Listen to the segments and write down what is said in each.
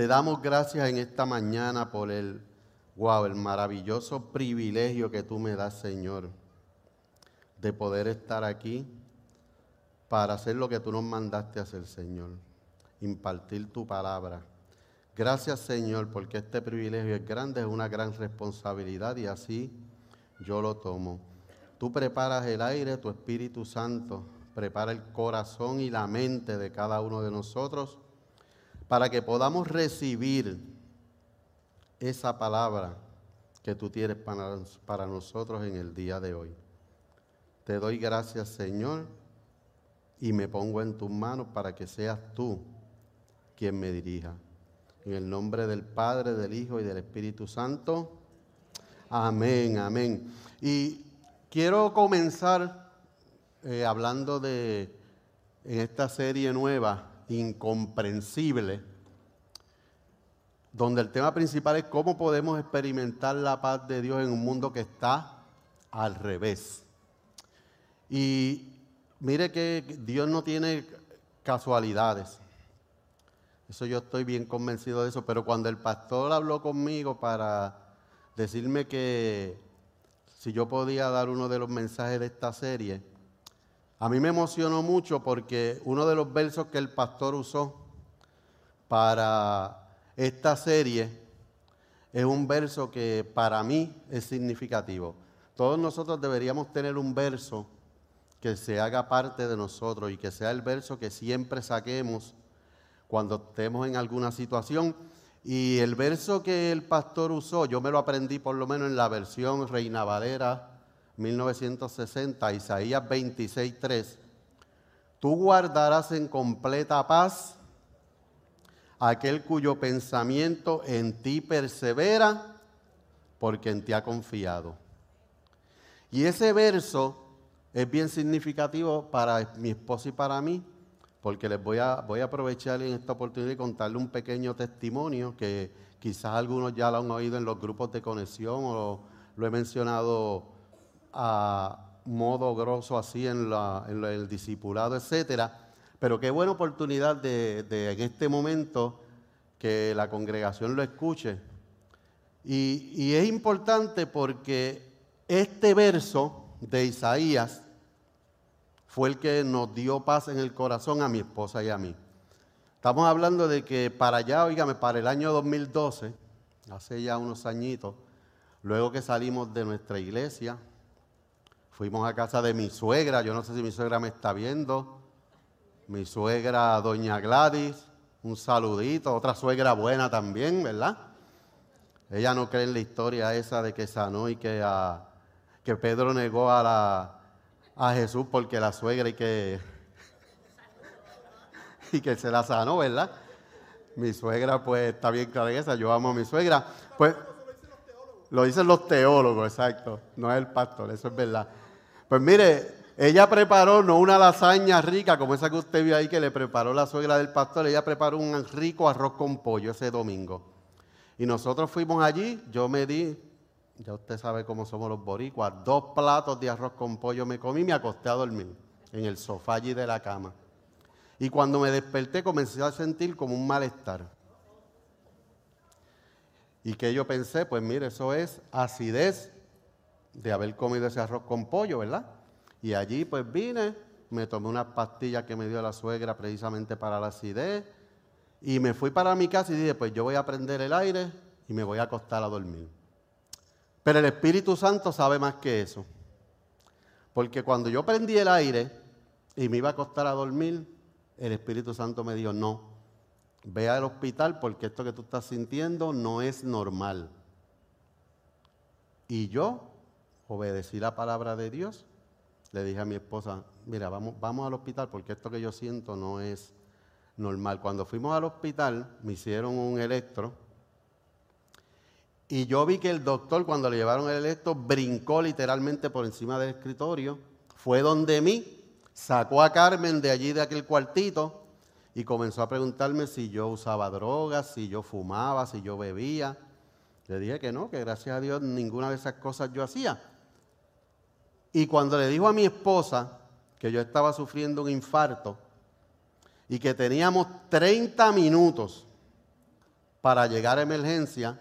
Te damos gracias en esta mañana por el, wow, el maravilloso privilegio que tú me das, Señor, de poder estar aquí para hacer lo que tú nos mandaste hacer, Señor, impartir tu palabra. Gracias, Señor, porque este privilegio es grande, es una gran responsabilidad y así yo lo tomo. Tú preparas el aire, tu Espíritu Santo prepara el corazón y la mente de cada uno de nosotros para que podamos recibir esa palabra que tú tienes para, para nosotros en el día de hoy. Te doy gracias, Señor, y me pongo en tus manos para que seas tú quien me dirija. En el nombre del Padre, del Hijo y del Espíritu Santo. Amén, amén. Y quiero comenzar eh, hablando de en esta serie nueva incomprensible, donde el tema principal es cómo podemos experimentar la paz de Dios en un mundo que está al revés. Y mire que Dios no tiene casualidades. Eso yo estoy bien convencido de eso, pero cuando el pastor habló conmigo para decirme que si yo podía dar uno de los mensajes de esta serie, a mí me emocionó mucho porque uno de los versos que el pastor usó para esta serie es un verso que para mí es significativo. Todos nosotros deberíamos tener un verso que se haga parte de nosotros y que sea el verso que siempre saquemos cuando estemos en alguna situación. Y el verso que el pastor usó, yo me lo aprendí por lo menos en la versión Reina Valera 1960, Isaías 26, 3. Tú guardarás en completa paz aquel cuyo pensamiento en ti persevera, porque en ti ha confiado. Y ese verso es bien significativo para mi esposa y para mí, porque les voy a, voy a aprovechar en esta oportunidad y contarle un pequeño testimonio que quizás algunos ya lo han oído en los grupos de conexión o lo he mencionado a modo grosso así en, el discipulado, etcétera. Pero qué buena oportunidad de, en este momento que la congregación lo escuche. Y, y es importante porque este verso de Isaías fue el que nos dio paz en el corazón a mi esposa y a mí. Estamos hablando de que para allá, oígame, para el año 2012, hace ya unos añitos, luego que salimos de nuestra iglesia, Fuimos a casa de mi suegra, yo no sé si mi suegra me está viendo. Mi suegra, doña Gladys, un saludito. Otra suegra buena también, ¿verdad? Ella no cree en la historia esa de que sanó y que, que Pedro negó a, la, a Jesús porque la suegra y que, y que se la sanó, ¿verdad? Mi suegra, pues, está bien clara esa. Yo amo a mi suegra. Pues, lo dicen los teólogos, exacto. No es el pastor, eso es verdad. Pues mire, ella preparó no una lasaña rica como esa que usted vio ahí que le preparó la suegra del pastor, ella preparó un rico arroz con pollo ese domingo. Y nosotros fuimos allí, yo me di, ya usted sabe cómo somos los boricuas, dos platos de arroz con pollo me comí y me acosté a dormir en el sofá allí de la cama. Y cuando me desperté comencé a sentir como un malestar. ¿Y que yo pensé? Pues mire, eso es acidez de haber comido ese arroz con pollo, ¿verdad? Y allí pues vine, me tomé unas pastillas que me dio la suegra precisamente para la acidez y me fui para mi casa y dije, pues yo voy a prender el aire y me voy a acostar a dormir. Pero el Espíritu Santo sabe más que eso. Porque cuando yo prendí el aire y me iba a acostar a dormir, el Espíritu Santo me dijo, no, ve al hospital porque esto que tú estás sintiendo no es normal. Y yo obedecí la palabra de Dios, le dije a mi esposa, mira, vamos, vamos al hospital porque esto que yo siento no es normal. Cuando fuimos al hospital, me hicieron un electro y yo vi que el doctor, cuando le llevaron el electro, brincó literalmente por encima del escritorio, fue donde mí, sacó a Carmen de allí, de aquel cuartito, y comenzó a preguntarme si yo usaba drogas, si yo fumaba, si yo bebía. Le dije que no, que gracias a Dios ninguna de esas cosas yo hacía. Y cuando le dijo a mi esposa que yo estaba sufriendo un infarto y que teníamos 30 minutos para llegar a emergencia,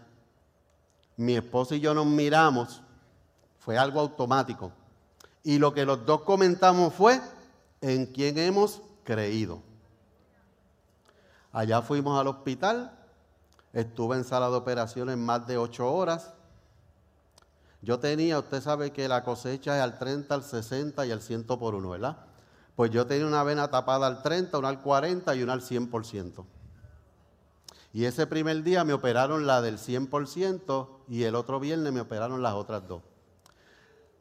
mi esposa y yo nos miramos, fue algo automático. Y lo que los dos comentamos fue en quién hemos creído. Allá fuimos al hospital, estuve en sala de operaciones más de ocho horas. Yo tenía, usted sabe que la cosecha es al 30, al 60 y al 100 por uno, ¿verdad? Pues yo tenía una vena tapada al 30, una al 40 y una al 100%. Y ese primer día me operaron la del 100% y el otro viernes me operaron las otras dos.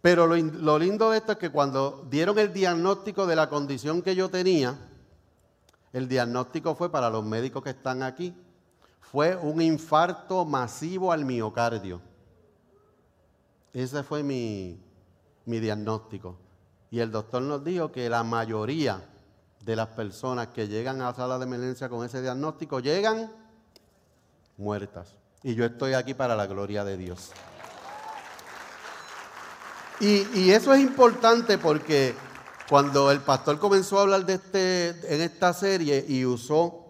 Pero lo, lindo de esto es que cuando dieron el diagnóstico de la condición que yo tenía, el diagnóstico fue para los médicos que están aquí, fue un infarto masivo al miocardio. Ese fue mi, diagnóstico. Y el doctor nos dijo que la mayoría de las personas que llegan a la sala de emergencia con ese diagnóstico llegan muertas. Y yo estoy aquí para la gloria de Dios. Y, eso es importante porque cuando el pastor comenzó a hablar de este, en esta serie y usó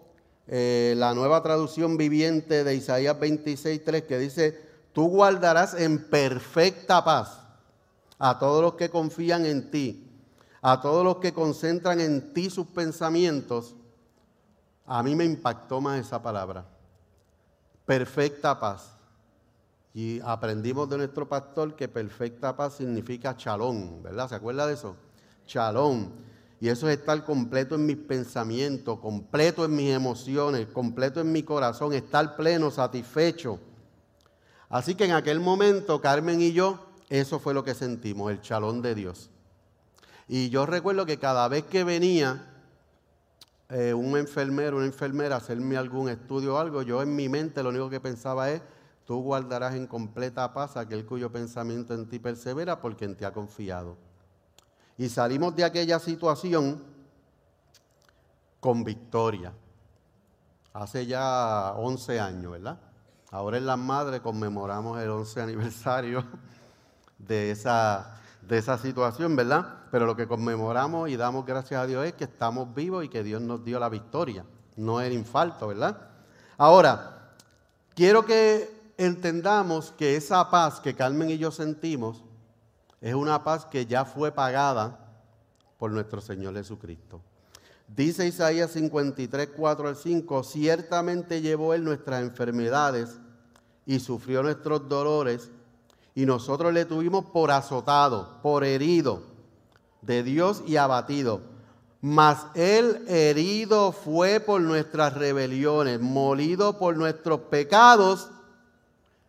eh, la nueva traducción viviente de Isaías 26.3 que dice, tú guardarás en perfecta paz a todos los que confían en ti, a todos los que concentran en ti sus pensamientos, a mí me impactó más esa palabra perfecta paz. Y aprendimos de nuestro pastor que perfecta paz significa chalón, ¿verdad? ¿Se acuerda de eso? Chalón. Y eso es estar completo en mis pensamientos, completo en mis emociones, completo en mi corazón, estar pleno, satisfecho. Así que en aquel momento, Carmen y yo, eso fue lo que sentimos, el chalón de Dios. Y yo recuerdo que cada vez que venía eh, un enfermero, una enfermera, hacerme algún estudio o algo, yo en mi mente lo único que pensaba es, tú guardarás en completa paz aquel cuyo pensamiento en ti persevera porque en ti ha confiado. Y salimos de aquella situación con victoria. Hace ya 11 años, ¿verdad? Ahora en las madres conmemoramos el 11 aniversario de esa de esa situación, ¿verdad? Pero lo que conmemoramos y damos gracias a Dios es que estamos vivos y que Dios nos dio la victoria, no el infarto, ¿verdad? Ahora, quiero que entendamos que esa paz que Carmen y yo sentimos es una paz que ya fue pagada por nuestro Señor Jesucristo. Dice Isaías 53, 4 al 5, ciertamente llevó Él nuestras enfermedades y sufrió nuestros dolores y nosotros le tuvimos por azotado, por herido de Dios y abatido. Mas él herido fue por nuestras rebeliones, molido por nuestros pecados,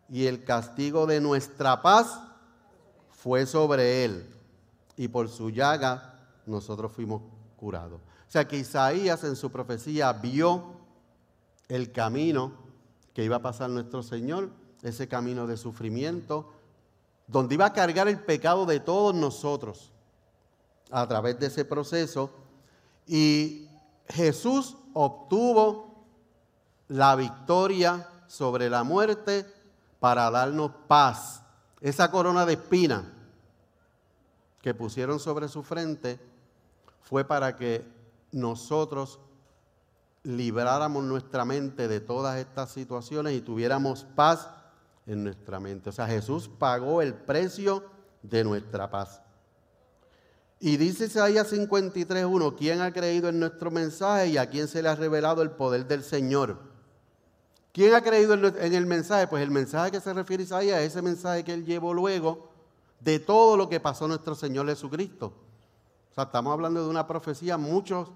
y el castigo de nuestra paz fue sobre él. Y por su llaga nosotros fuimos curados. O sea que Isaías en su profecía vio el camino que iba a pasar nuestro Señor, ese camino de sufrimiento, donde iba a cargar el pecado de todos nosotros a través de ese proceso. Y Jesús obtuvo la victoria sobre la muerte para darnos paz. Esa corona de espina que pusieron sobre su frente fue para que nosotros libráramos nuestra mente de todas estas situaciones y tuviéramos paz en nuestra mente. O sea, Jesús pagó el precio de nuestra paz. Y dice Isaías 53.1, ¿quién ha creído en nuestro mensaje y a quién se le ha revelado el poder del Señor? ¿Quién ha creído en el mensaje? Pues el mensaje que se refiere Isaías es ese mensaje que él llevó luego de todo lo que pasó nuestro Señor Jesucristo. O sea, estamos hablando de una profecía muchos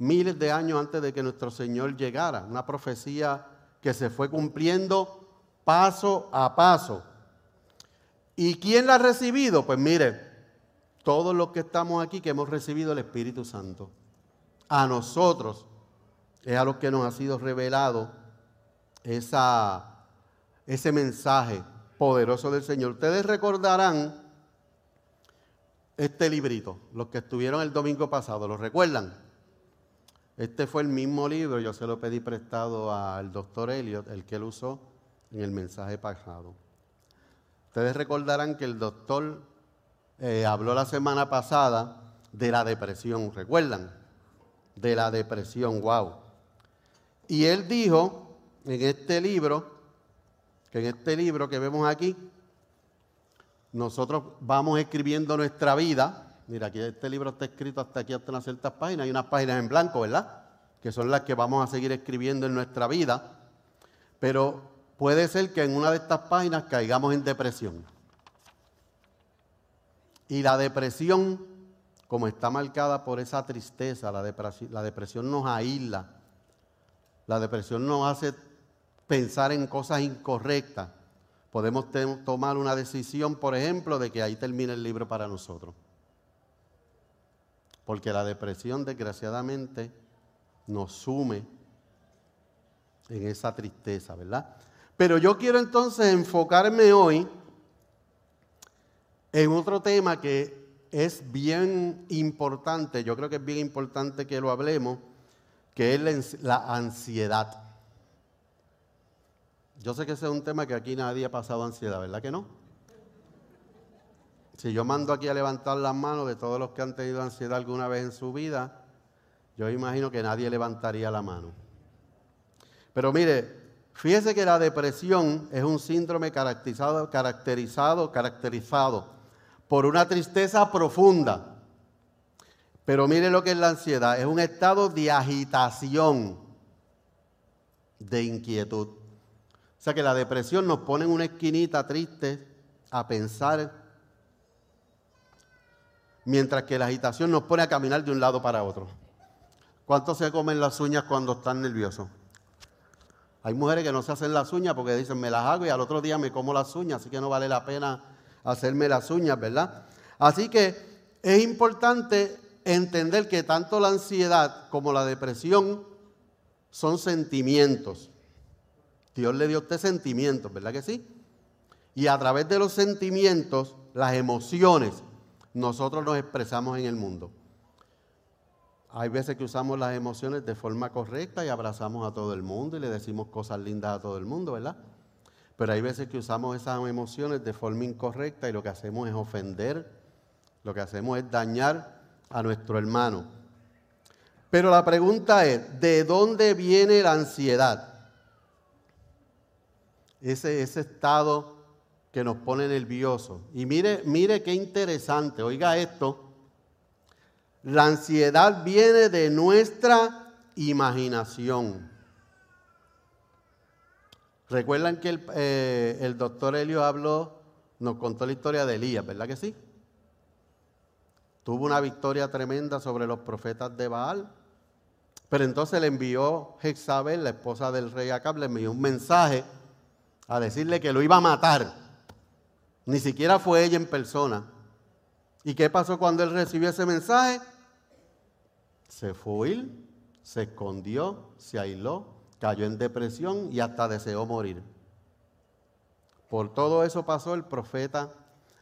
miles de años antes de que nuestro Señor llegara. Una profecía que se fue cumpliendo paso a paso. ¿Y quién la ha recibido? Pues mire, todos los que estamos aquí que hemos recibido el Espíritu Santo. A nosotros es a los que nos ha sido revelado esa, ese mensaje poderoso del Señor. Ustedes recordarán este librito, los que estuvieron el domingo pasado, ¿lo recuerdan? Este fue el mismo libro, yo se lo pedí prestado al doctor Elliot, el que lo usó en el mensaje pasado. Ustedes recordarán que el doctor eh, habló la semana pasada de la depresión, ¿recuerdan? De la depresión, wow. Y él dijo en este libro, que en este libro que vemos aquí, nosotros vamos escribiendo nuestra vida. Mira, aquí este libro está escrito hasta aquí, hasta unas ciertas páginas. Hay unas páginas en blanco, ¿verdad? Que son las que vamos a seguir escribiendo en nuestra vida. Pero puede ser que en una de estas páginas caigamos en depresión. Y la depresión, como está marcada por esa tristeza, la depresión, la depresión nos aísla. La depresión nos hace pensar en cosas incorrectas podemos tomar una decisión, por ejemplo, de que ahí termine el libro para nosotros. Porque la depresión, desgraciadamente, nos sume en esa tristeza, ¿verdad? Pero yo quiero entonces enfocarme hoy en otro tema que es bien importante, yo creo que es bien importante que lo hablemos, que es la ansiedad. Yo sé que ese es un tema que aquí nadie ha pasado ansiedad, ¿verdad que no? Si yo mando aquí a levantar las manos de todos los que han tenido ansiedad alguna vez en su vida, yo imagino que nadie levantaría la mano. Pero mire, fíjese que la depresión es un síndrome caracterizado, caracterizado, caracterizado por una tristeza profunda. Pero mire lo que es la ansiedad, es un estado de agitación, de inquietud. O sea que la depresión nos pone en una esquinita triste a pensar, mientras que la agitación nos pone a caminar de un lado para otro. ¿Cuántos se comen las uñas cuando están nerviosos? Hay mujeres que no se hacen las uñas porque dicen, me las hago y al otro día me como las uñas, así que no vale la pena hacerme las uñas, ¿verdad? Así que es importante entender que tanto la ansiedad como la depresión son sentimientos. Dios le dio a usted sentimientos, ¿verdad que sí? Y a través de los sentimientos, las emociones, nosotros nos expresamos en el mundo. Hay veces que usamos las emociones de forma correcta y abrazamos a todo el mundo y le decimos cosas lindas a todo el mundo, ¿verdad? Pero hay veces que usamos esas emociones de forma incorrecta y lo que hacemos es ofender, lo que hacemos es dañar a nuestro hermano. Pero la pregunta es, ¿de dónde viene la ansiedad? ese, ese estado que nos pone nerviosos. Y mire, mire qué interesante, oiga esto. La ansiedad viene de nuestra imaginación. Recuerdan que el, eh, el doctor Helio habló, nos contó la historia de Elías, ¿verdad que sí? Tuvo una victoria tremenda sobre los profetas de Baal. Pero entonces le envió Jezabel, la esposa del rey Acab, le envió un mensaje a decirle que lo iba a matar. Ni siquiera fue ella en persona. ¿Y qué pasó cuando él recibió ese mensaje? Se fue, se escondió, se aisló, cayó en depresión y hasta deseó morir. Por todo eso pasó el profeta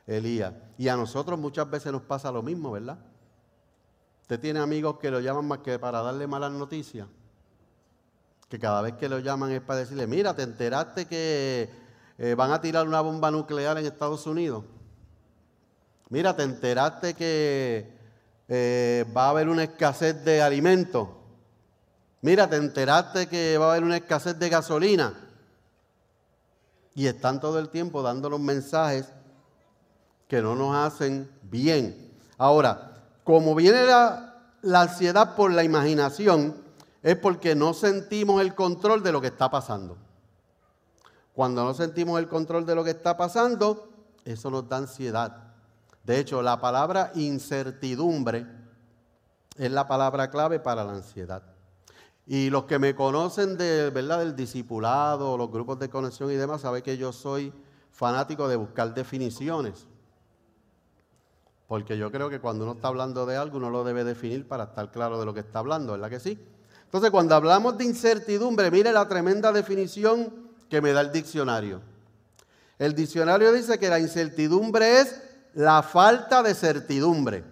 Elías. Y a nosotros muchas veces nos pasa lo mismo, ¿verdad? Usted tiene amigos que lo llaman más que para darle malas noticias que cada vez que lo llaman es para decirle, mira, ¿te enteraste que eh, van a tirar una bomba nuclear en Estados Unidos? Mira, ¿te enteraste que eh, va a haber una escasez de alimentos? Mira, ¿te enteraste que va a haber una escasez de gasolina? Y están todo el tiempo dando los mensajes que no nos hacen bien. Ahora, como viene la, la ansiedad por la imaginación, es porque no sentimos el control de lo que está pasando. Cuando no sentimos el control de lo que está pasando, eso nos da ansiedad. De hecho, la palabra incertidumbre es la palabra clave para la ansiedad. Y los que me conocen de, ¿verdad? del discipulado, los grupos de conexión y demás, saben que yo soy fanático de buscar definiciones. Porque yo creo que cuando uno está hablando de algo, uno lo debe definir para estar claro de lo que está hablando, ¿verdad que sí? Entonces, cuando hablamos de incertidumbre, mire la tremenda definición que me da el diccionario. El diccionario dice que la incertidumbre es la falta de certidumbre.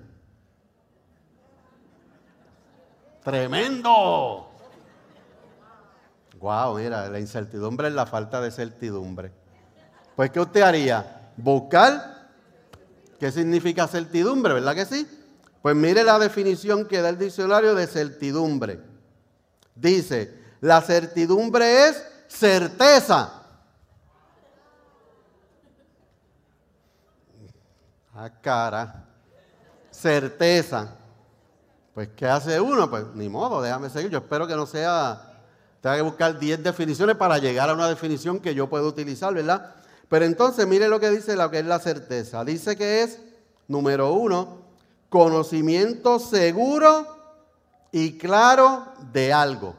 Tremendo. Wow, mira, la incertidumbre es la falta de certidumbre. Pues, ¿qué usted haría? Buscar qué significa certidumbre, ¿verdad que sí? Pues mire la definición que da el diccionario de certidumbre. Dice, la certidumbre es certeza. Ah, cara. Certeza. Pues, ¿qué hace uno? Pues, ni modo, déjame seguir. Yo espero que no sea, tenga que buscar 10 definiciones para llegar a una definición que yo pueda utilizar, ¿verdad? Pero entonces, mire lo que dice lo que es la certeza. Dice que es, número uno, conocimiento seguro y claro de algo.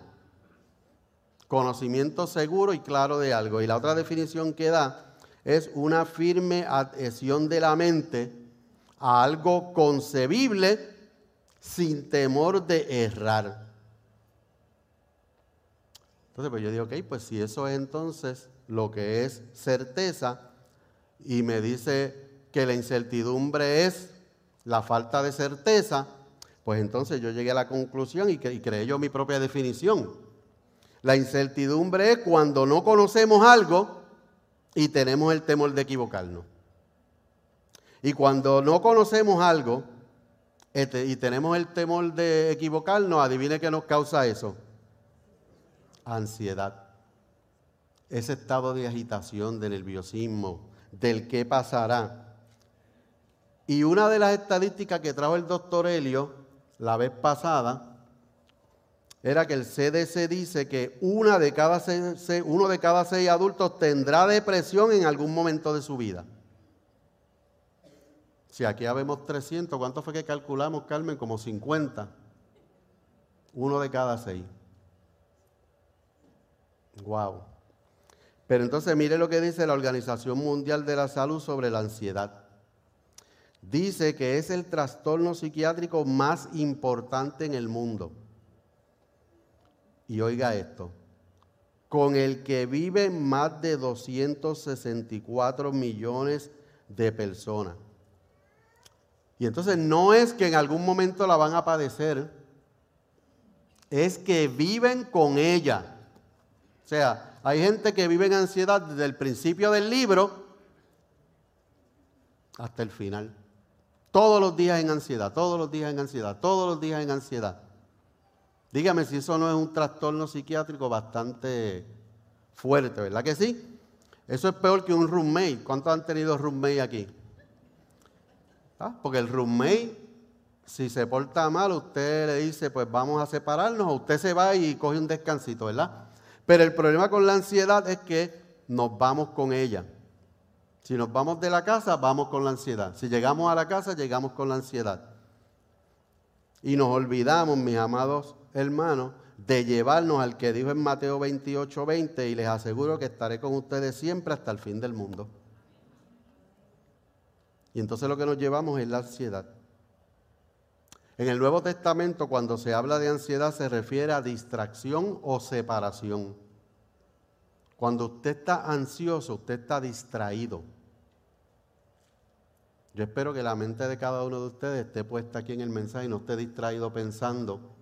Conocimiento seguro y claro de algo. Y la otra definición que da es una firme adhesión de la mente a algo concebible sin temor de errar. Entonces, pues yo digo, ok, pues si eso es entonces lo que es certeza, y me dice que la incertidumbre es la falta de certeza, pues entonces yo llegué a la conclusión y, y creé yo mi propia definición. La incertidumbre es cuando no conocemos algo y tenemos el temor de equivocarnos. Y cuando no conocemos algo este, y tenemos el temor de equivocarnos, adivine qué nos causa eso. Ansiedad. Ese estado de agitación, de nerviosismo, del qué pasará. Y una de las estadísticas que trajo el doctor Helio la vez pasada era que el CDC dice que una de cada uno de cada seis adultos tendrá depresión en algún momento de su vida. Si aquí habemos 300, ¿cuánto fue que calculamos, Carmen? Como 50. Uno de cada seis. Wow. Pero entonces mire lo que dice la Organización Mundial de la Salud sobre la ansiedad. Dice que es el trastorno psiquiátrico más importante en el mundo y oiga esto, con el que viven más de 264 millones de personas. Y entonces no es que en algún momento la van a padecer, es que viven con ella. O sea, hay gente que vive en ansiedad desde el principio del libro hasta el final. Todos los días en ansiedad, todos los días en ansiedad, todos los días en ansiedad. Dígame si eso no es un trastorno psiquiátrico bastante fuerte, ¿verdad que sí? Eso es peor que un roommate. ¿Cuántos han tenido roommate aquí? ¿Ah? Porque el roommate, si se porta mal, usted le dice, pues vamos a separarnos, o usted se va y coge un descansito, ¿verdad? Pero el problema con la ansiedad es que nos vamos con ella. Si nos vamos de la casa, vamos con la ansiedad. Si llegamos a la casa, llegamos con la ansiedad. Y nos olvidamos, mis amados hermanos, de llevarnos al que dijo en Mateo 28, 20, y les aseguro que estaré con ustedes siempre hasta el fin del mundo. Y entonces lo que nos llevamos es la ansiedad. En el Nuevo Testamento, cuando se habla de ansiedad, se refiere a distracción o separación. Cuando usted está ansioso, usted está distraído. Yo espero que la mente de cada uno de ustedes esté puesta aquí en el mensaje y no esté distraído pensando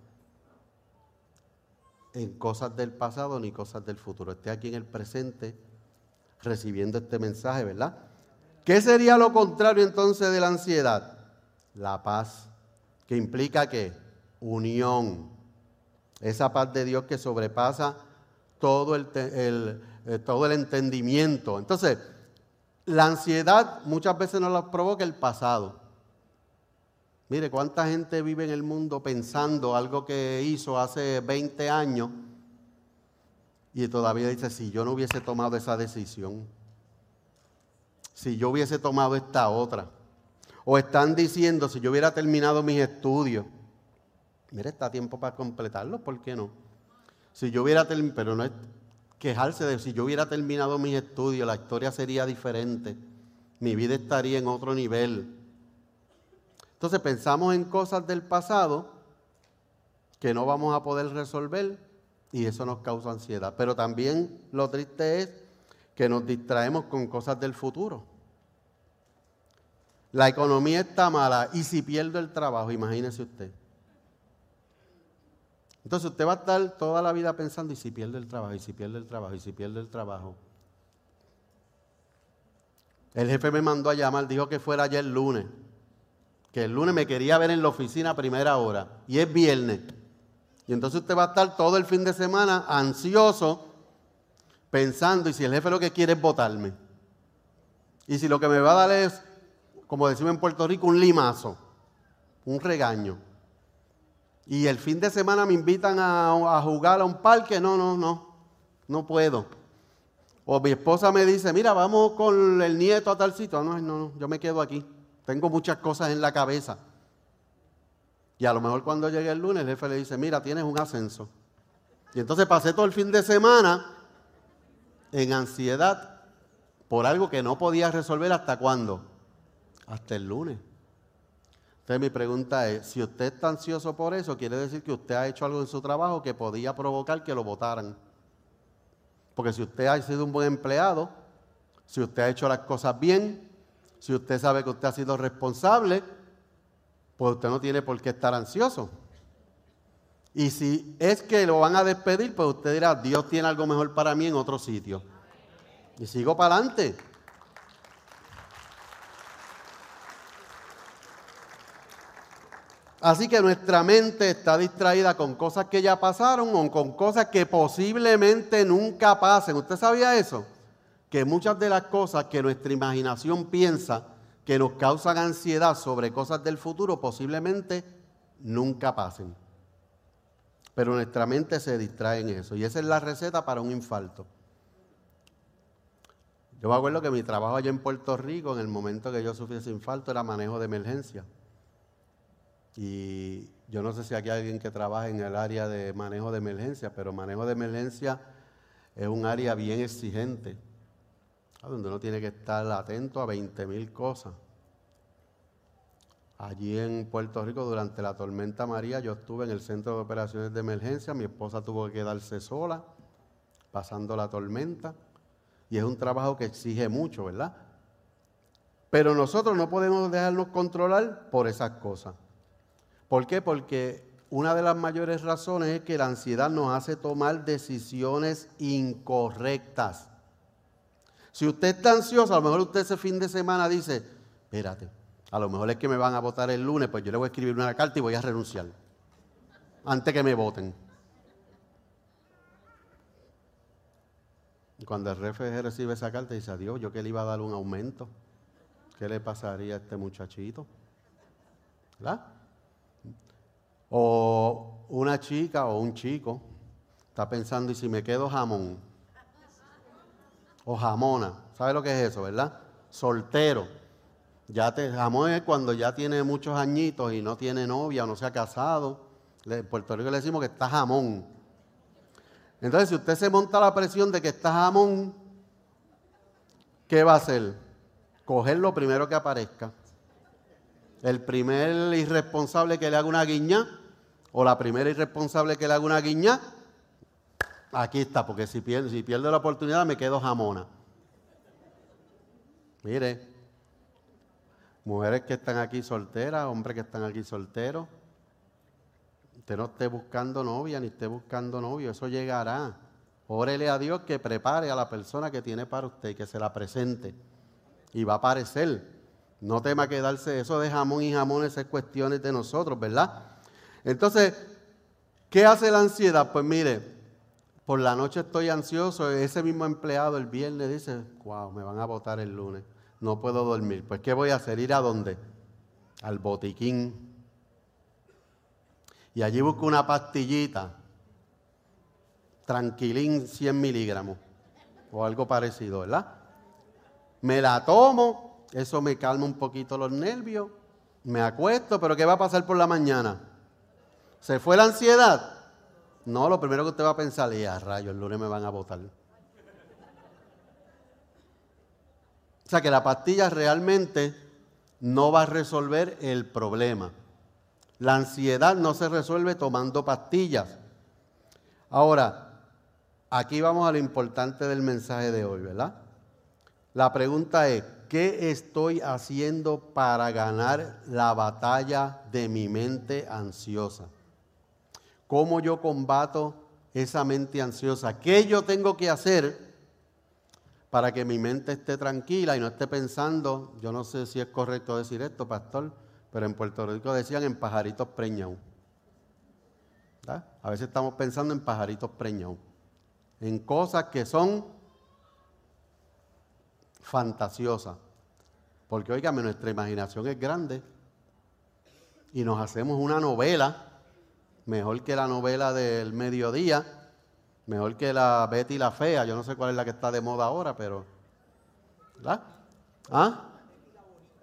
en cosas del pasado ni cosas del futuro. Esté aquí en el presente recibiendo este mensaje, ¿verdad? ¿Qué sería lo contrario entonces de la ansiedad? La paz, que implica que unión, esa paz de Dios que sobrepasa todo el, eh, todo el entendimiento. Entonces, la ansiedad muchas veces nos la provoca el pasado. Mire, cuánta gente vive en el mundo pensando algo que hizo hace 20 años y todavía dice, si yo no hubiese tomado esa decisión, si yo hubiese tomado esta otra. O están diciendo, si yo hubiera terminado mis estudios, mire, está tiempo para completarlos, ¿por qué no? Si yo hubiera terminado, pero no es quejarse de si yo hubiera terminado mis estudios, la historia sería diferente, mi vida estaría en otro nivel. Entonces pensamos en cosas del pasado que no vamos a poder resolver y eso nos causa ansiedad. Pero también lo triste es que nos distraemos con cosas del futuro. La economía está mala y si pierdo el trabajo, imagínese usted. Entonces usted va a estar toda la vida pensando, y si pierde el trabajo, y si pierde el trabajo, y si pierde el trabajo. El jefe me mandó a llamar, dijo que fuera ayer lunes que el lunes me quería ver en la oficina a primera hora y es viernes. Y entonces usted va a estar todo el fin de semana ansioso pensando, y si el jefe lo que quiere es votarme, y si lo que me va a dar es, como decimos en Puerto Rico, un limazo, un regaño, y el fin de semana me invitan a, jugar a un parque, no, no, no, no puedo. O mi esposa me dice, mira, vamos con el nieto a tal sitio. No, no, no, yo me quedo aquí. Tengo muchas cosas en la cabeza. Y a lo mejor cuando llegue el lunes, el jefe le dice, mira, tienes un ascenso. Y entonces pasé todo el fin de semana en ansiedad por algo que no podía resolver hasta cuándo? Hasta el lunes. Entonces mi pregunta es, si usted está ansioso por eso, quiere decir que usted ha hecho algo en su trabajo que podía provocar que lo votaran. Porque si usted ha sido un buen empleado, si usted ha hecho las cosas bien, si usted sabe que usted ha sido responsable, pues usted no tiene por qué estar ansioso. Y si es que lo van a despedir, pues usted dirá, Dios tiene algo mejor para mí en otro sitio. Y sigo para adelante. Así que nuestra mente está distraída con cosas que ya pasaron o con cosas que posiblemente nunca pasen. ¿Usted sabía eso? Que muchas de las cosas que nuestra imaginación piensa que nos causan ansiedad sobre cosas del futuro posiblemente nunca pasen. Pero nuestra mente se distrae en eso. Y esa es la receta para un infarto. Yo me acuerdo que mi trabajo allá en Puerto Rico, en el momento que yo sufrí ese infarto, era manejo de emergencia. Y yo no sé si aquí hay alguien que trabaja en el área de manejo de emergencia, pero manejo de emergencia es un área bien exigente donde uno tiene que estar atento a 20 mil cosas. Allí en Puerto Rico, durante la tormenta María, yo estuve en el centro de operaciones de emergencia, mi esposa tuvo que quedarse sola, pasando la tormenta, y es un trabajo que exige mucho, ¿verdad? Pero nosotros no podemos dejarnos controlar por esas cosas. ¿Por qué? Porque una de las mayores razones es que la ansiedad nos hace tomar decisiones incorrectas. Si usted está ansioso, a lo mejor usted ese fin de semana dice, espérate, a lo mejor es que me van a votar el lunes, pues yo le voy a escribir una carta y voy a renunciar. Antes que me voten. Cuando el jefe recibe esa carta, dice, adiós, yo que le iba a dar un aumento. ¿Qué le pasaría a este muchachito? ¿Verdad? O una chica o un chico está pensando, ¿y si me quedo jamón? O jamona. ¿Sabe lo que es eso, verdad? Soltero. Ya te, jamón es cuando ya tiene muchos añitos y no tiene novia o no se ha casado. En Puerto Rico le decimos que está jamón. Entonces, si usted se monta la presión de que está jamón, ¿qué va a hacer? Coger lo primero que aparezca. El primer irresponsable que le haga una guiña, o la primera irresponsable que le haga una guiña, Aquí está, porque si pierdo, si la oportunidad me quedo jamona. Mire, mujeres que están aquí solteras, hombres que están aquí solteros, usted no esté buscando novia ni esté buscando novio, eso llegará. Órele a Dios que prepare a la persona que tiene para usted, que se la presente. Y va a aparecer. No tema quedarse eso de jamón y jamón, esas cuestiones de nosotros, ¿verdad? Entonces, ¿qué hace la ansiedad? Pues mire, por la noche estoy ansioso, ese mismo empleado el viernes dice, wow, me van a votar el lunes, no puedo dormir. Pues ¿qué voy a hacer? ¿Ir a dónde? Al botiquín. Y allí busco una pastillita, tranquilín 100 miligramos, o algo parecido, ¿verdad? Me la tomo, eso me calma un poquito los nervios, me acuesto, pero ¿qué va a pasar por la mañana? ¿Se fue la ansiedad? No, lo primero que usted va a pensar es, a rayos, el lunes me van a votar. O sea que la pastilla realmente no va a resolver el problema. La ansiedad no se resuelve tomando pastillas. Ahora, aquí vamos a lo importante del mensaje de hoy, ¿verdad? La pregunta es, ¿qué estoy haciendo para ganar la batalla de mi mente ansiosa? ¿Cómo yo combato esa mente ansiosa? ¿Qué yo tengo que hacer para que mi mente esté tranquila y no esté pensando, yo no sé si es correcto decir esto, pastor, pero en Puerto Rico decían en pajaritos preñados. A veces estamos pensando en pajaritos preñados, en cosas que son fantasiosa. Porque, oígame, nuestra imaginación es grande y nos hacemos una novela, mejor que la novela del mediodía, mejor que la Betty la Fea, yo no sé cuál es la que está de moda ahora, pero... ¿Verdad? ¿Ah?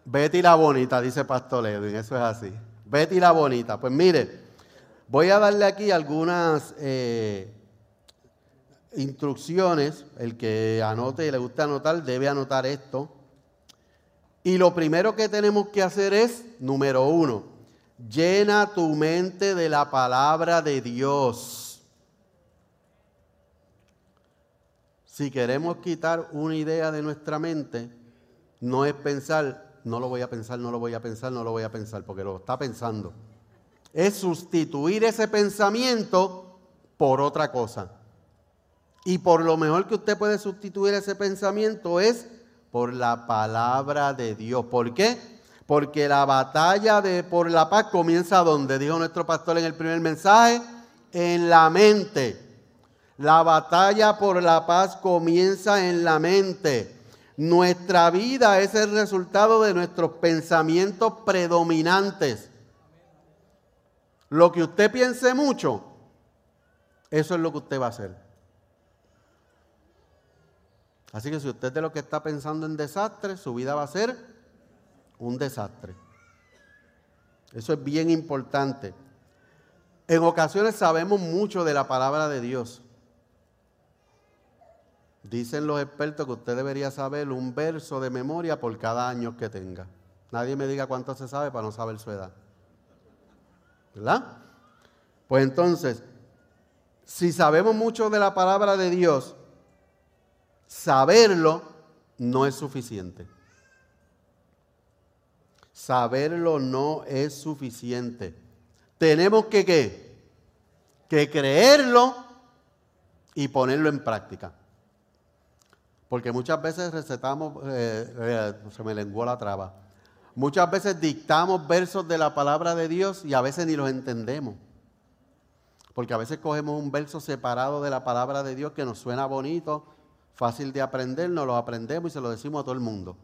Betty la Bonita, dice Pastor Edwin, eso es así. Betty la Bonita. Pues mire, voy a darle aquí algunas eh, instrucciones. El que anote y le gusta anotar, debe anotar esto. Y lo primero que tenemos que hacer es, número uno, llena tu mente de la palabra de Dios. Si queremos quitar una idea de nuestra mente, no es pensar, no lo voy a pensar, no lo voy a pensar, no lo voy a pensar, porque lo está pensando. Es sustituir ese pensamiento por otra cosa. Y por lo mejor que usted puede sustituir ese pensamiento es por la palabra de Dios. ¿Por qué? Porque la batalla de por la paz comienza donde dijo nuestro pastor en el primer mensaje, en la mente. La batalla por la paz comienza en la mente. Nuestra vida es el resultado de nuestros pensamientos predominantes. Lo que usted piense mucho, eso es lo que usted va a hacer. Así que si usted es de lo que está pensando en desastre, su vida va a ser un desastre. Eso es bien importante. En ocasiones sabemos mucho de la palabra de Dios. Dicen los expertos que usted debería saber un verso de memoria por cada año que tenga. Nadie me diga cuánto se sabe para no saber su edad. ¿Verdad? Pues entonces, si sabemos mucho de la palabra de Dios, Saberlo no es suficiente. Saberlo no es suficiente. Tenemos que qué? Que creerlo y ponerlo en práctica. Porque muchas veces recetamos, eh, eh, se me lenguó la traba, muchas veces dictamos versos de la palabra de Dios y a veces ni los entendemos. Porque a veces cogemos un verso separado de la palabra de Dios que nos suena bonito, fácil de aprender, nos lo aprendemos y se lo decimos a todo el mundo.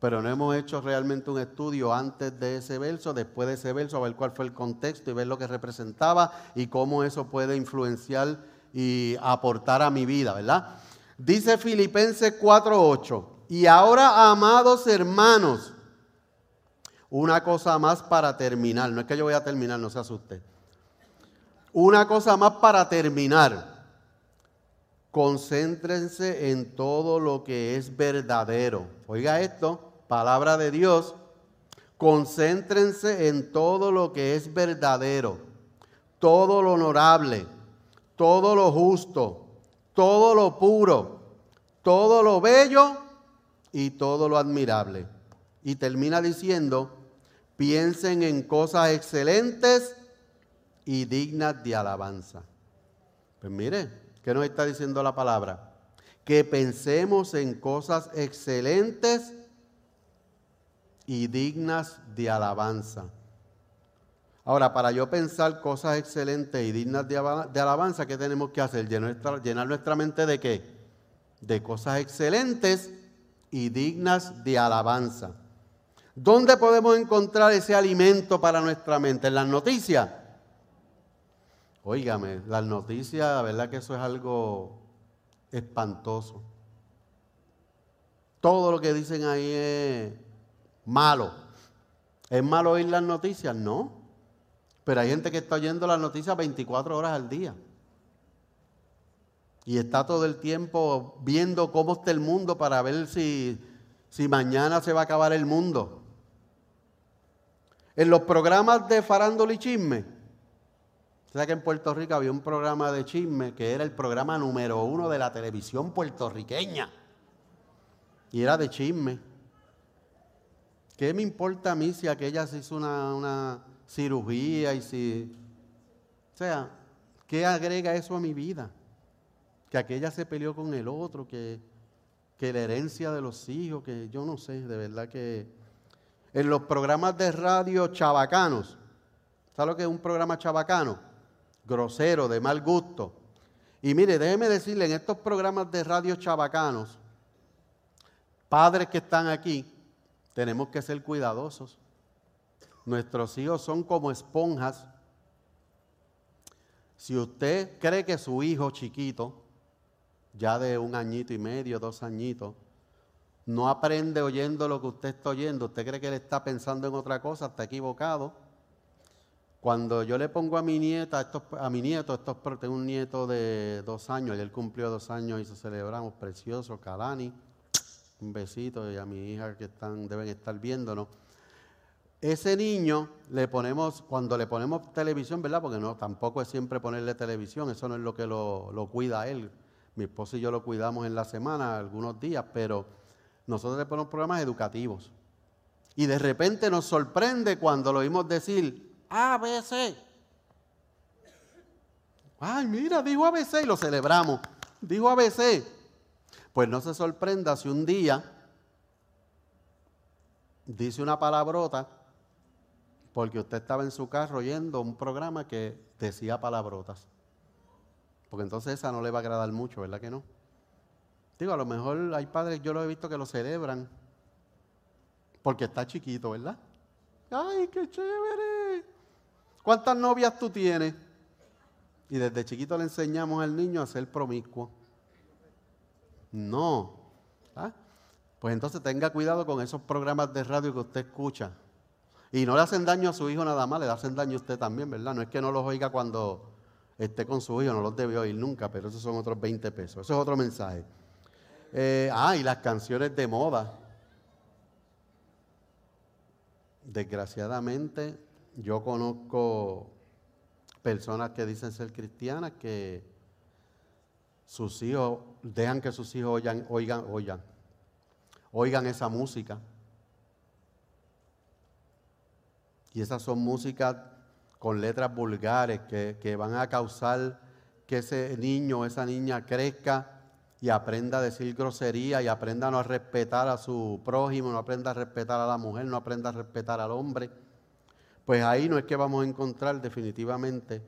Pero no hemos hecho realmente un estudio antes de ese verso, después de ese verso, a ver cuál fue el contexto y ver lo que representaba y cómo eso puede influenciar y aportar a mi vida, ¿verdad? Dice Filipenses 4:8, y ahora, amados hermanos, una cosa más para terminar, no es que yo voy a terminar, no se asuste. Una cosa más para terminar. Concéntrense en todo lo que es verdadero. Oiga esto, palabra de Dios. Concéntrense en todo lo que es verdadero, todo lo honorable, todo lo justo, todo lo puro, todo lo bello y todo lo admirable. Y termina diciendo, piensen en cosas excelentes y dignas de alabanza. Pues mire, ¿Qué nos está diciendo la palabra? Que pensemos en cosas excelentes y dignas de alabanza. Ahora, para yo pensar cosas excelentes y dignas de, alabanza, ¿qué tenemos que hacer? Llenar nuestra mente de qué? De cosas excelentes y dignas de alabanza. ¿Dónde podemos encontrar ese alimento para nuestra mente? ¿En las noticias? Óigame, las noticias, la verdad que eso es algo espantoso. Todo lo que dicen ahí es malo. ¿Es malo oír las noticias? No. Pero hay gente que está oyendo las noticias 24 horas al día. Y está todo el tiempo viendo cómo está el mundo para ver si, si mañana se va a acabar el mundo. En los programas de farándula y chisme, ¿Sabes que en Puerto Rico había un programa de chisme que era el programa número uno de la televisión puertorriqueña? Y era de chisme. ¿Qué me importa a mí si aquella se hizo una, cirugía y si... O sea, ¿qué agrega eso a mi vida? Que aquella se peleó con el otro, que, que la herencia de los hijos, que yo no sé, de verdad que... En los programas de radio chabacanos, ¿sabes lo que es un programa chabacano? grosero, de mal gusto. Y mire, déjeme decirle, en estos programas de radio chabacanos, padres que están aquí, tenemos que ser cuidadosos. Nuestros hijos son como esponjas. Si usted cree que su hijo chiquito, ya de un añito y medio, dos añitos, no aprende oyendo lo que usted está oyendo, usted cree que él está pensando en otra cosa, está equivocado. Cuando yo le pongo a mi nieta, a mi nieto, estos, tengo un nieto de dos años, y él cumplió dos años y se celebramos, precioso, Kalani, un besito, y a mi hija que están, deben estar viéndonos. Ese niño le ponemos, cuando le ponemos televisión, ¿verdad? Porque no, tampoco es siempre ponerle televisión, eso no es lo que lo, lo cuida él. Mi esposo y yo lo cuidamos en la semana, algunos días, pero nosotros le ponemos programas educativos. Y de repente nos sorprende cuando lo oímos decir ABC. Ay, mira, dijo ABC y lo celebramos. Dijo ABC. Pues no se sorprenda si un día dice una palabrota porque usted estaba en su carro oyendo un programa que decía palabrotas. Porque entonces esa no le va a agradar mucho, ¿verdad que no? Digo, a lo mejor hay padres, yo lo he visto que lo celebran porque está chiquito, ¿verdad? ¡Ay, qué chévere! ¿Cuántas novias tú tienes? Y desde chiquito le enseñamos al niño a ser promiscuo. No. ¿Ah? Pues entonces tenga cuidado con esos programas de radio que usted escucha. Y no le hacen daño a su hijo nada más, le hacen daño a usted también, ¿verdad? No es que no los oiga cuando esté con su hijo, no los debe oír nunca, pero esos son otros 20 pesos. Eso es otro mensaje. Eh, ah, y las canciones de moda. Desgraciadamente, yo conozco personas que dicen ser cristianas que sus hijos, dejan que sus hijos oigan, oigan, oigan, oigan esa música. Y esas son músicas con letras vulgares que, que van a causar que ese niño o esa niña crezca y aprenda a decir grosería y aprenda a no respetar a su prójimo, no aprenda a respetar a la mujer, no aprenda a respetar al hombre, pues ahí no es que vamos a encontrar definitivamente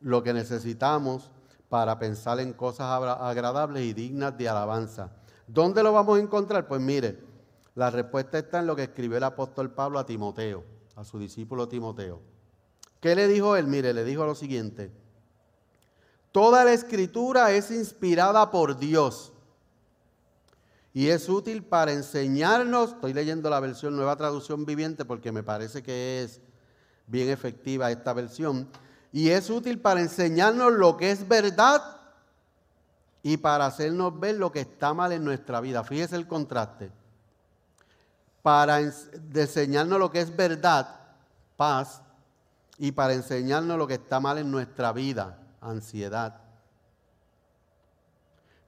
lo que necesitamos para pensar en cosas agradables y dignas de alabanza. ¿Dónde lo vamos a encontrar? Pues mire, la respuesta está en lo que escribió el apóstol Pablo a Timoteo, a su discípulo Timoteo. ¿Qué le dijo él? Mire, le dijo lo siguiente. Toda la escritura es inspirada por Dios y es útil para enseñarnos, estoy leyendo la versión nueva traducción viviente porque me parece que es bien efectiva esta versión, y es útil para enseñarnos lo que es verdad y para hacernos ver lo que está mal en nuestra vida. Fíjese el contraste. Para enseñarnos lo que es verdad, paz, y para enseñarnos lo que está mal en nuestra vida, ansiedad.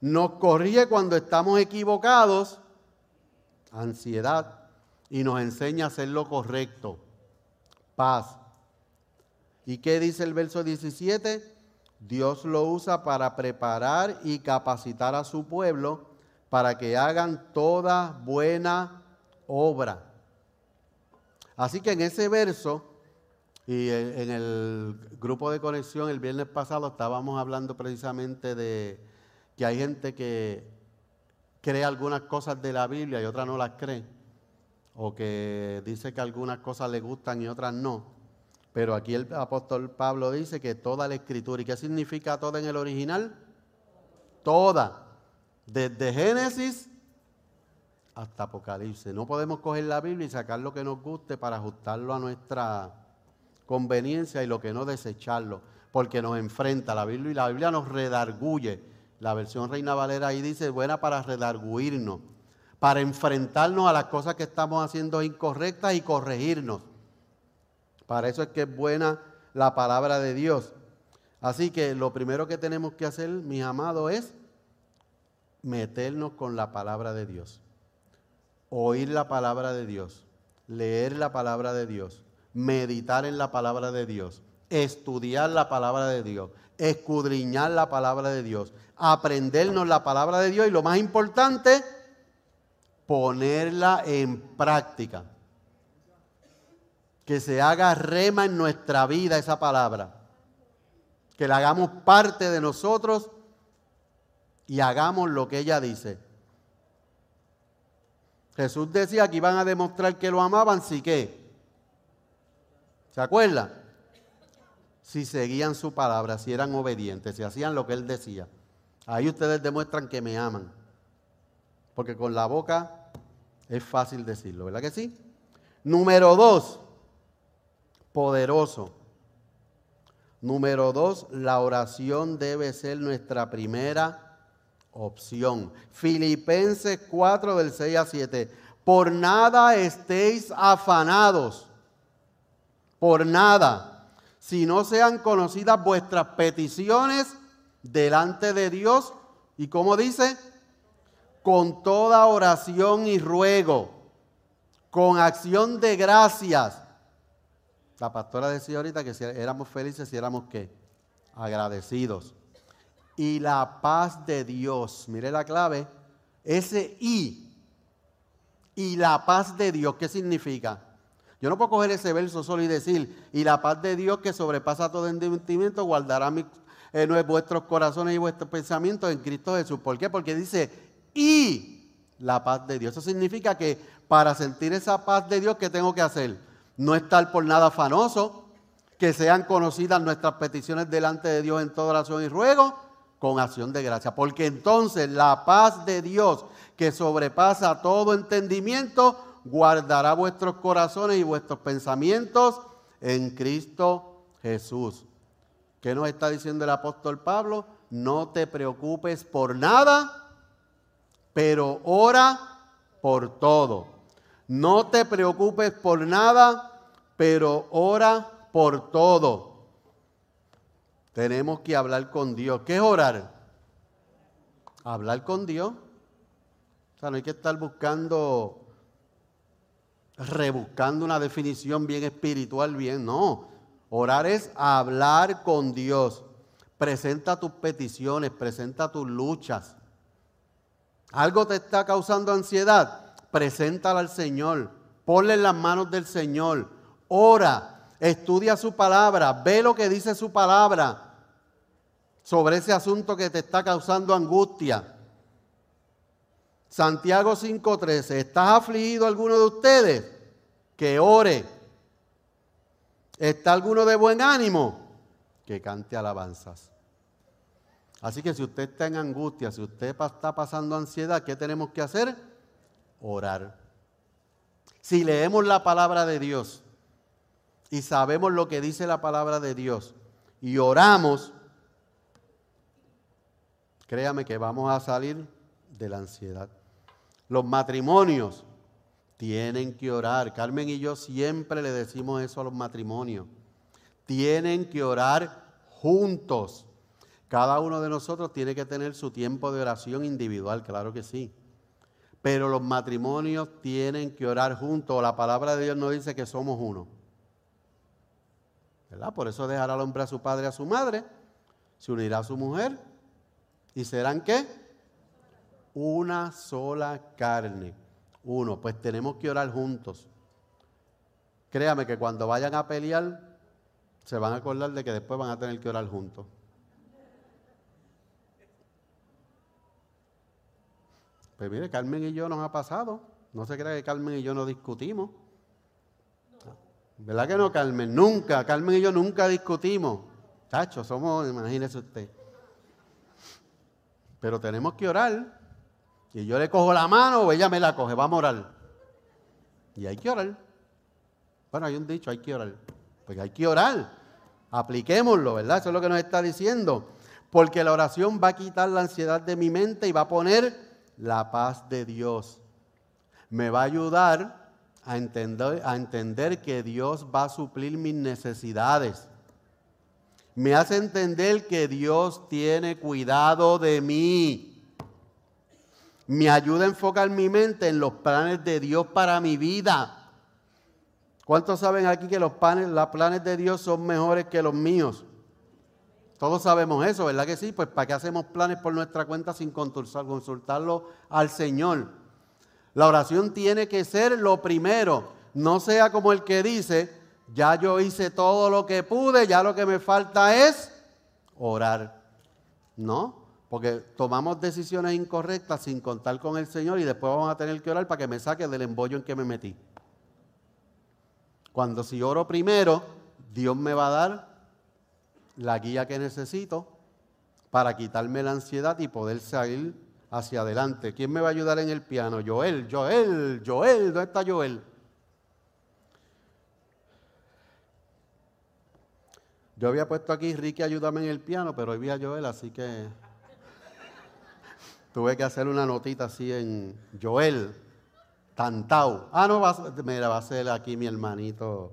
Nos corrige cuando estamos equivocados, ansiedad, y nos enseña a hacer lo correcto, paz. ¿Y qué dice el verso 17? Dios lo usa para preparar y capacitar a su pueblo para que hagan toda buena obra. Así que en ese verso y en el grupo de conexión el viernes pasado estábamos hablando precisamente de que hay gente que cree algunas cosas de la Biblia y otras no las cree, o que dice que algunas cosas le gustan y otras no. Pero aquí el apóstol Pablo dice que toda la escritura, ¿y qué significa toda en el original? Toda, desde Génesis hasta Apocalipsis. No podemos coger la Biblia y sacar lo que nos guste para ajustarlo a nuestra conveniencia y lo que no desecharlo, porque nos enfrenta la Biblia y la Biblia nos redarguye. La versión Reina Valera ahí dice, buena para redarguirnos, para enfrentarnos a las cosas que estamos haciendo incorrectas y corregirnos. Para eso es que es buena la palabra de Dios. Así que lo primero que tenemos que hacer, mis amados, es meternos con la palabra de Dios. Oír la palabra de Dios. Leer la palabra de Dios meditar en la palabra de Dios, estudiar la palabra de Dios, escudriñar la palabra de Dios, aprendernos la palabra de Dios y lo más importante, ponerla en práctica. Que se haga rema en nuestra vida esa palabra. Que la hagamos parte de nosotros y hagamos lo que ella dice. Jesús decía que iban a demostrar que lo amaban, sí que. ¿Se acuerda? Si seguían su palabra, si eran obedientes, si hacían lo que él decía. Ahí ustedes demuestran que me aman. Porque con la boca es fácil decirlo, ¿verdad que sí? Número dos, poderoso. Número dos, la oración debe ser nuestra primera opción. Filipenses 4 del 6 a 7. Por nada estéis afanados, por nada, si no sean conocidas vuestras peticiones delante de Dios. Y como dice, con toda oración y ruego, con acción de gracias. La pastora decía ahorita que si éramos felices, si éramos qué? Agradecidos. Y la paz de Dios, mire la clave, ese y. Y la paz de Dios, ¿qué significa? Yo no puedo coger ese verso solo y decir, y la paz de Dios que sobrepasa todo entendimiento guardará mi, eh, vuestros corazones y vuestros pensamientos en Cristo Jesús. ¿Por qué? Porque dice, y la paz de Dios. Eso significa que para sentir esa paz de Dios, ¿qué tengo que hacer? No estar por nada afanoso, que sean conocidas nuestras peticiones delante de Dios en toda oración y ruego, con acción de gracia. Porque entonces la paz de Dios, que sobrepasa todo entendimiento, guardará vuestros corazones y vuestros pensamientos en Cristo Jesús. ¿Qué nos está diciendo el apóstol Pablo? No te preocupes por nada, pero ora por todo. No te preocupes por nada, pero ora por todo. Tenemos que hablar con Dios. ¿Qué es orar? Hablar con Dios. O sea, no hay que estar buscando, rebuscando una definición bien espiritual, bien, no. Orar es hablar con Dios. Presenta tus peticiones, presenta tus luchas. Algo te está causando ansiedad, preséntala al Señor. Ponle en las manos del Señor. Ora, estudia su palabra, ve lo que dice su palabra sobre ese asunto que te está causando angustia. Santiago 5:13, ¿estás afligido alguno de ustedes? Que ore. ¿Está alguno de buen ánimo? Que cante alabanzas. Así que si usted está en angustia, si usted está pasando ansiedad, ¿qué tenemos que hacer? Orar. Si leemos la palabra de Dios y sabemos lo que dice la palabra de Dios y oramos, créame que vamos a salir de la ansiedad. Los matrimonios tienen que orar. Carmen y yo siempre le decimos eso a los matrimonios. Tienen que orar juntos. Cada uno de nosotros tiene que tener su tiempo de oración individual, claro que sí. Pero los matrimonios tienen que orar juntos. La palabra de Dios nos dice que somos uno. ¿Verdad? Por eso dejará al hombre a su padre y a su madre, se unirá a su mujer y serán qué? Una sola carne. Uno, pues tenemos que orar juntos. Créame que cuando vayan a pelear, se van a acordar de que después van a tener que orar juntos. Pues mire, Carmen y yo nos ha pasado. No se crea que Carmen y yo no discutimos. ¿Verdad que no, Carmen? Nunca, Carmen y yo nunca discutimos. Chacho, somos, imagínese usted. Pero tenemos que orar. Y yo le cojo la mano o ella me la coge, vamos a orar. Y hay que orar. Bueno, hay un dicho, hay que orar. Pues hay que orar. Apliquémoslo, ¿verdad? Eso es lo que nos está diciendo. Porque la oración va a quitar la ansiedad de mi mente y va a poner la paz de Dios. Me va a ayudar a entender, que Dios va a suplir mis necesidades. Me hace entender que Dios tiene cuidado de mí. Me ayuda a enfocar mi mente en los planes de Dios para mi vida. ¿Cuántos saben aquí que los los planes de Dios son mejores que los míos? Todos sabemos eso, ¿verdad que sí? Pues ¿para qué hacemos planes por nuestra cuenta sin consultarlo al Señor? La oración tiene que ser lo primero. No sea como el que dice, ya yo hice todo lo que pude, ya lo que me falta es orar. No, Porque tomamos decisiones incorrectas sin contar con el Señor y después vamos a tener que orar para que me saque del embollo en que me metí. Cuando si oro primero, Dios me va a dar la guía que necesito para quitarme la ansiedad y poder salir hacia adelante. ¿Quién me va a ayudar en el piano? Joel, Joel, Joel, ¿dónde está Joel? Yo había puesto aquí, Ricky, ayúdame en el piano, pero hoy vi a Joel, así que tuve que hacer una notita así en Joel, Tantau. Ah, no, va, mira, va a ser aquí mi hermanito.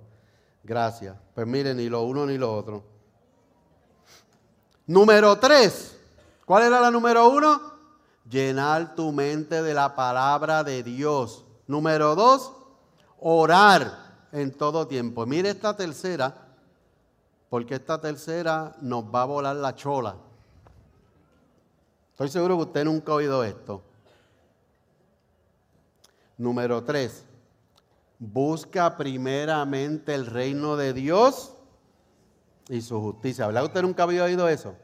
Gracias. Pues miren, ni lo uno ni lo otro. Número tres. ¿Cuál era la número uno? Llenar tu mente de la palabra de Dios. Número dos, orar en todo tiempo. Mire esta tercera porque esta tercera nos va a volar la chola. Estoy seguro que usted nunca ha oído esto. Número tres, busca primeramente el reino de Dios y su justicia. ¿Verdad que usted nunca había oído eso?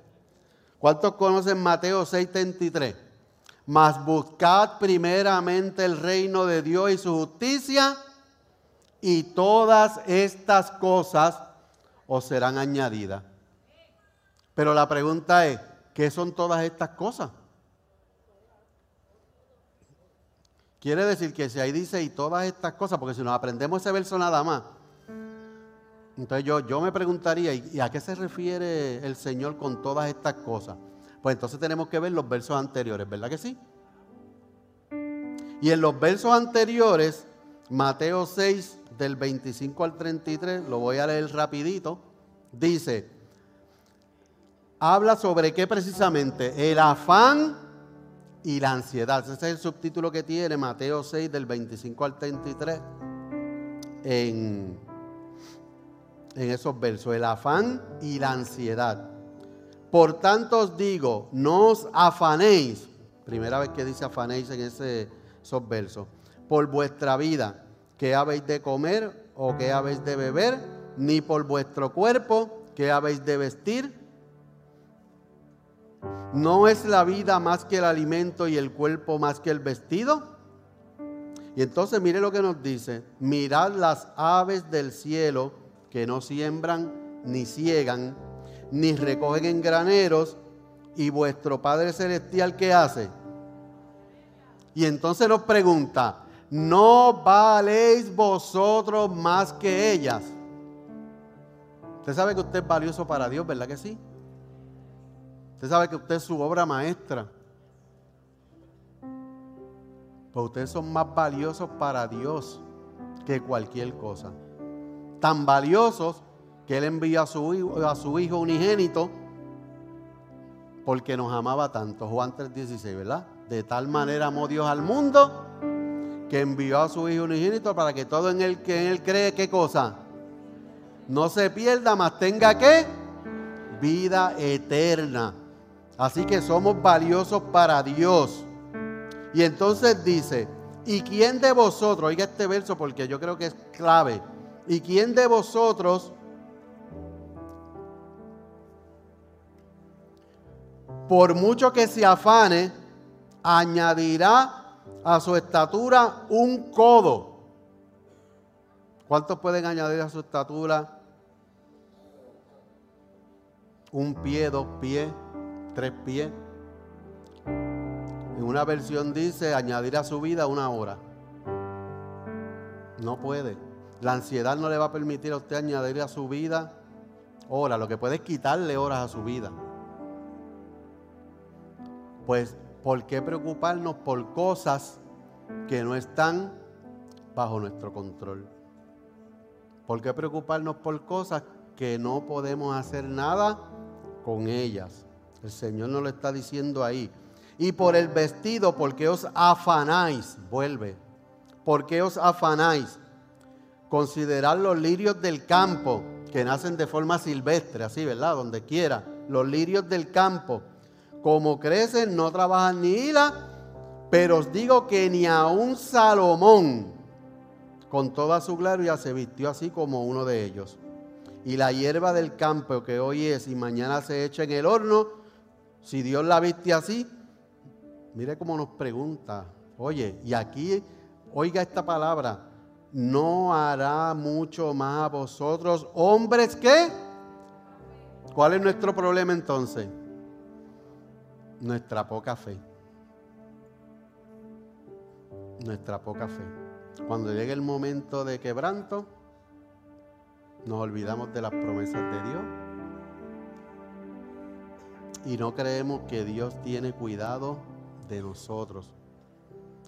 ¿Cuántos conocen Mateo 6:33? Mas buscad primeramente el reino de Dios y su justicia y todas estas cosas os serán añadidas. Pero la pregunta es, ¿qué son todas estas cosas? Quiere decir que si ahí dice y todas estas cosas, porque si nos aprendemos ese verso nada más, entonces yo, yo me preguntaría, ¿y a qué se refiere el Señor con todas estas cosas? Pues entonces tenemos que ver los versos anteriores, ¿verdad que sí? Y en los versos anteriores, Mateo 6, del 25 al 33, lo voy a leer rapidito, dice, habla sobre qué precisamente, el afán y la ansiedad. Ese es el subtítulo que tiene Mateo 6 del 25 al 33 en, en esos versos, el afán y la ansiedad. Por tanto os digo, no os afanéis, primera vez que dice afanéis en ese, esos versos, por vuestra vida qué habéis de comer o qué habéis de beber, ni por vuestro cuerpo qué habéis de vestir. ¿No es la vida más que el alimento y el cuerpo más que el vestido? Y entonces mire lo que nos dice, mirad las aves del cielo que no siembran, ni ciegan, ni recogen en graneros, y vuestro Padre Celestial ¿qué hace? Y entonces nos pregunta, no valéis vosotros más que ellas. Usted sabe que usted es valioso para Dios, ¿verdad que sí? Usted sabe que usted es su obra maestra. Pues ustedes son más valiosos para Dios que cualquier cosa. Tan valiosos que Él envió a su, hijo, a su hijo unigénito porque nos amaba tanto. Juan 3:16, ¿verdad? De tal manera amó Dios al mundo que envió a su Hijo unigénito para que todo en él que en él cree, ¿qué cosa? No se pierda, mas tenga que vida eterna. Así que somos valiosos para Dios. Y entonces dice, ¿y quién de vosotros, oiga este verso porque yo creo que es clave, ¿y quién de vosotros por mucho que se afane, añadirá a su estatura un codo. ¿Cuántos pueden añadir a su estatura? Un pie, dos pies, tres pies. En una versión dice añadir a su vida una hora. No puede. La ansiedad no le va a permitir a usted añadir a su vida horas. Lo que puede es quitarle horas a su vida. Pues ¿Por qué preocuparnos por cosas que no están bajo nuestro control? ¿Por qué preocuparnos por cosas que no podemos hacer nada con ellas? El Señor nos lo está diciendo ahí. Y por el vestido, ¿por qué os afanáis? Vuelve. ¿Por qué os afanáis? Considerad los lirios del campo, que nacen de forma silvestre, así, ¿verdad? Donde quiera. Los lirios del campo como crecen, no trabajan ni hilan, pero os digo que ni a un Salomón, con toda su gloria, se vistió así como uno de ellos. Y la hierba del campo que hoy es y mañana se echa en el horno, Si Dios la viste así, mire cómo nos pregunta. Oye, y aquí, oiga esta palabra, no hará mucho más a vosotros, hombres que... ¿Cuál es nuestro problema entonces? Nuestra poca fe. Nuestra poca fe. Cuando llegue el momento de quebranto, nos olvidamos de las promesas de Dios y no creemos que Dios tiene cuidado de nosotros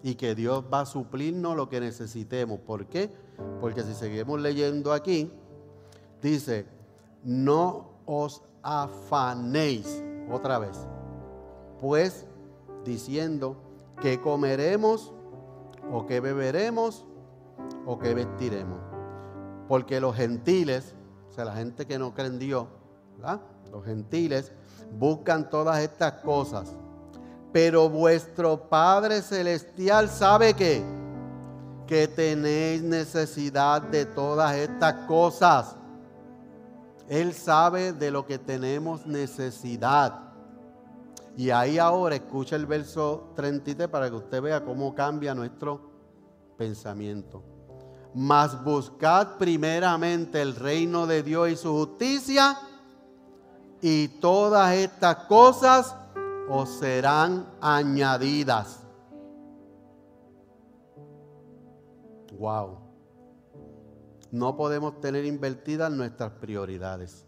y que Dios va a suplirnos lo que necesitemos. ¿Por qué? Porque si seguimos leyendo aquí, dice, no os afanéis otra vez, pues diciendo que comeremos o que beberemos o que vestiremos. Porque los gentiles, o sea, la gente que no cree en Dios, los gentiles buscan todas estas cosas. Pero vuestro Padre Celestial sabe que, que tenéis necesidad de todas estas cosas. Él sabe de lo que tenemos necesidad. Y ahí ahora escucha el verso 33 para que usted vea cómo cambia nuestro pensamiento. Mas buscad primeramente el reino de Dios y su justicia y todas estas cosas os serán añadidas. Wow. No podemos tener invertidas nuestras prioridades.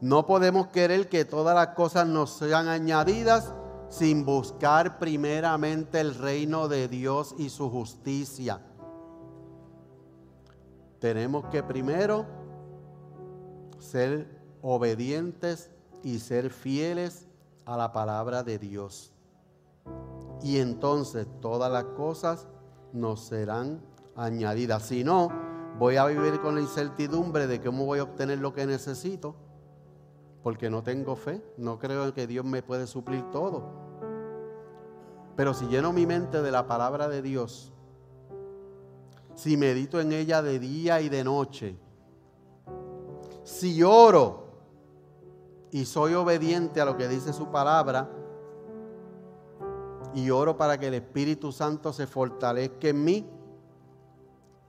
No podemos querer que todas las cosas nos sean añadidas sin buscar primeramente el reino de Dios y su justicia. Tenemos que primero ser obedientes y ser fieles a la palabra de Dios. Y entonces todas las cosas nos serán añadidas. Si no, voy a vivir con la incertidumbre de cómo voy a obtener lo que necesito, porque no tengo fe, no creo que Dios me puede suplir todo. Pero si lleno mi mente de la palabra de Dios, si medito en ella de día y de noche, si oro y soy obediente a lo que dice su palabra, y oro para que el Espíritu Santo se fortalezca en mí,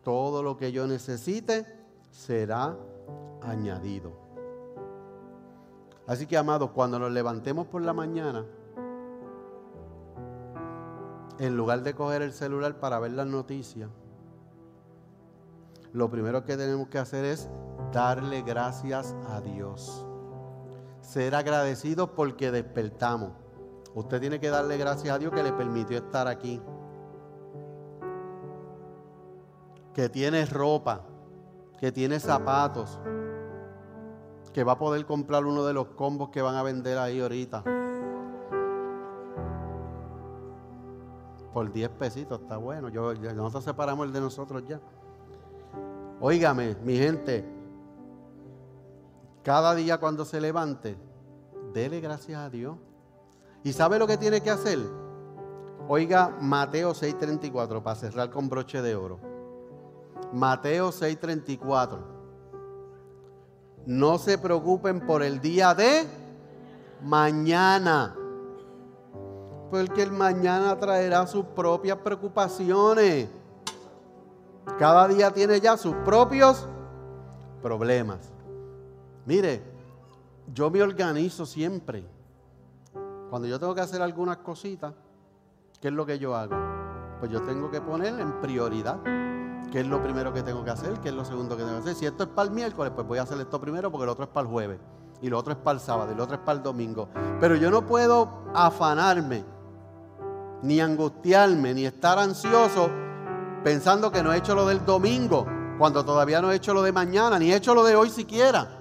todo lo que yo necesite será añadido. Así que, amados, cuando nos levantemos por la mañana, en lugar de coger el celular para ver las noticias, lo primero que tenemos que hacer es darle gracias a Dios. Ser agradecidos porque despertamos. Usted tiene que darle gracias a Dios que le permitió estar aquí. Que tiene ropa, que tiene zapatos, que va a poder comprar uno de los combos que van a vender ahí ahorita. Por 10 pesitos, está bueno. Yo, nosotros separamos el de nosotros ya. Óigame, mi gente, cada día cuando se levante, dele gracias a Dios. ¿Y sabe lo que tiene que hacer? Oiga Mateo 6:34 para cerrar con broche de oro. Mateo 6:34. No se preocupen por el día de mañana. Porque el mañana traerá sus propias preocupaciones. Cada día tiene ya sus propios problemas. Mire, yo me organizo siempre. Cuando yo tengo que hacer algunas cositas, ¿qué es lo que yo hago? Pues yo tengo que poner en prioridad qué es lo primero que tengo que hacer, qué es lo segundo que tengo que hacer. Si esto es para el miércoles, pues voy a hacer esto primero porque el otro es para el jueves, y lo otro es para el sábado, y lo otro es para el domingo. Pero yo no puedo afanarme, ni angustiarme, ni estar ansioso pensando que no he hecho lo del domingo, cuando todavía no he hecho lo de mañana, ni he hecho lo de hoy siquiera.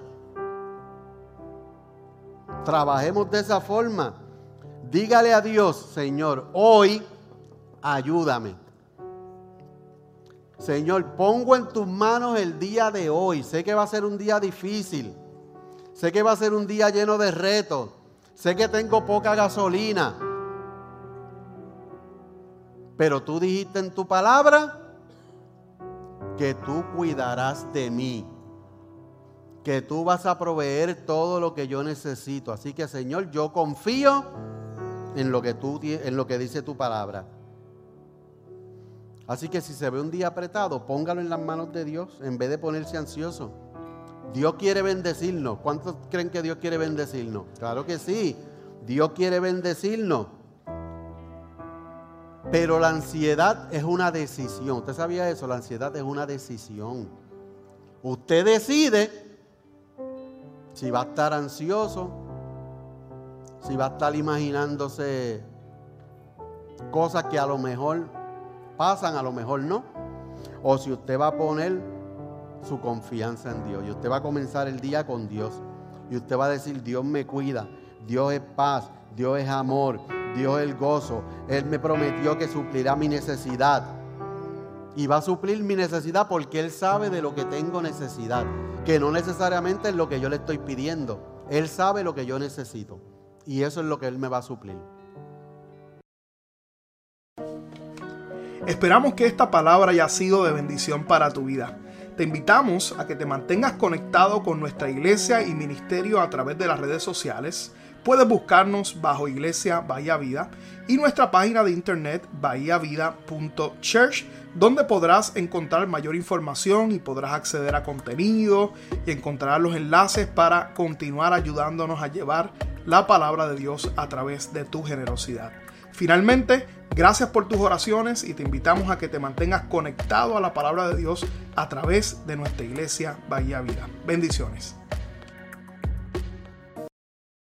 Trabajemos de esa forma. Dígale a Dios, Señor, hoy ayúdame. Señor, pongo en tus manos el día de hoy. Sé que va a ser un día difícil. Sé que va a ser un día lleno de retos. Sé que tengo poca gasolina. Pero tú dijiste en tu palabra que tú cuidarás de mí, que tú vas a proveer todo lo que yo necesito. Así que Señor, yo confío en lo que, tú, en lo que dice tu palabra. Así que si se ve un día apretado, póngalo en las manos de Dios en vez de ponerse ansioso. Dios quiere bendecirnos. ¿Cuántos creen que Dios quiere bendecirnos? Claro que sí. Dios quiere bendecirnos. Pero la ansiedad es una decisión. ¿Usted sabía eso? La ansiedad es una decisión. Usted decide si va a estar ansioso, si va a estar imaginándose cosas que a lo mejor pasan, a lo mejor no. O si usted va a poner su confianza en Dios y usted va a comenzar el día con Dios. Y usted va a decir, Dios me cuida, Dios es paz, Dios es amor, Dios es gozo. Él me prometió que suplirá mi necesidad. Y va a suplir mi necesidad porque Él sabe de lo que tengo necesidad. Que no necesariamente es lo que yo le estoy pidiendo. Él sabe lo que yo necesito. Y eso es lo que Él me va a suplir. Esperamos que esta palabra haya sido de bendición para tu vida. Te invitamos a que te mantengas conectado con nuestra iglesia y ministerio a través de las redes sociales. Puedes buscarnos bajo Iglesia Bahía Vida y nuestra página de internet bahiavida.church, donde podrás encontrar mayor información y podrás acceder a contenido y encontrar los enlaces para continuar ayudándonos a llevar la palabra de Dios a través de tu generosidad. Finalmente, gracias por tus oraciones y te invitamos a que te mantengas conectado a la palabra de Dios a través de nuestra iglesia Bahía Vida. Bendiciones.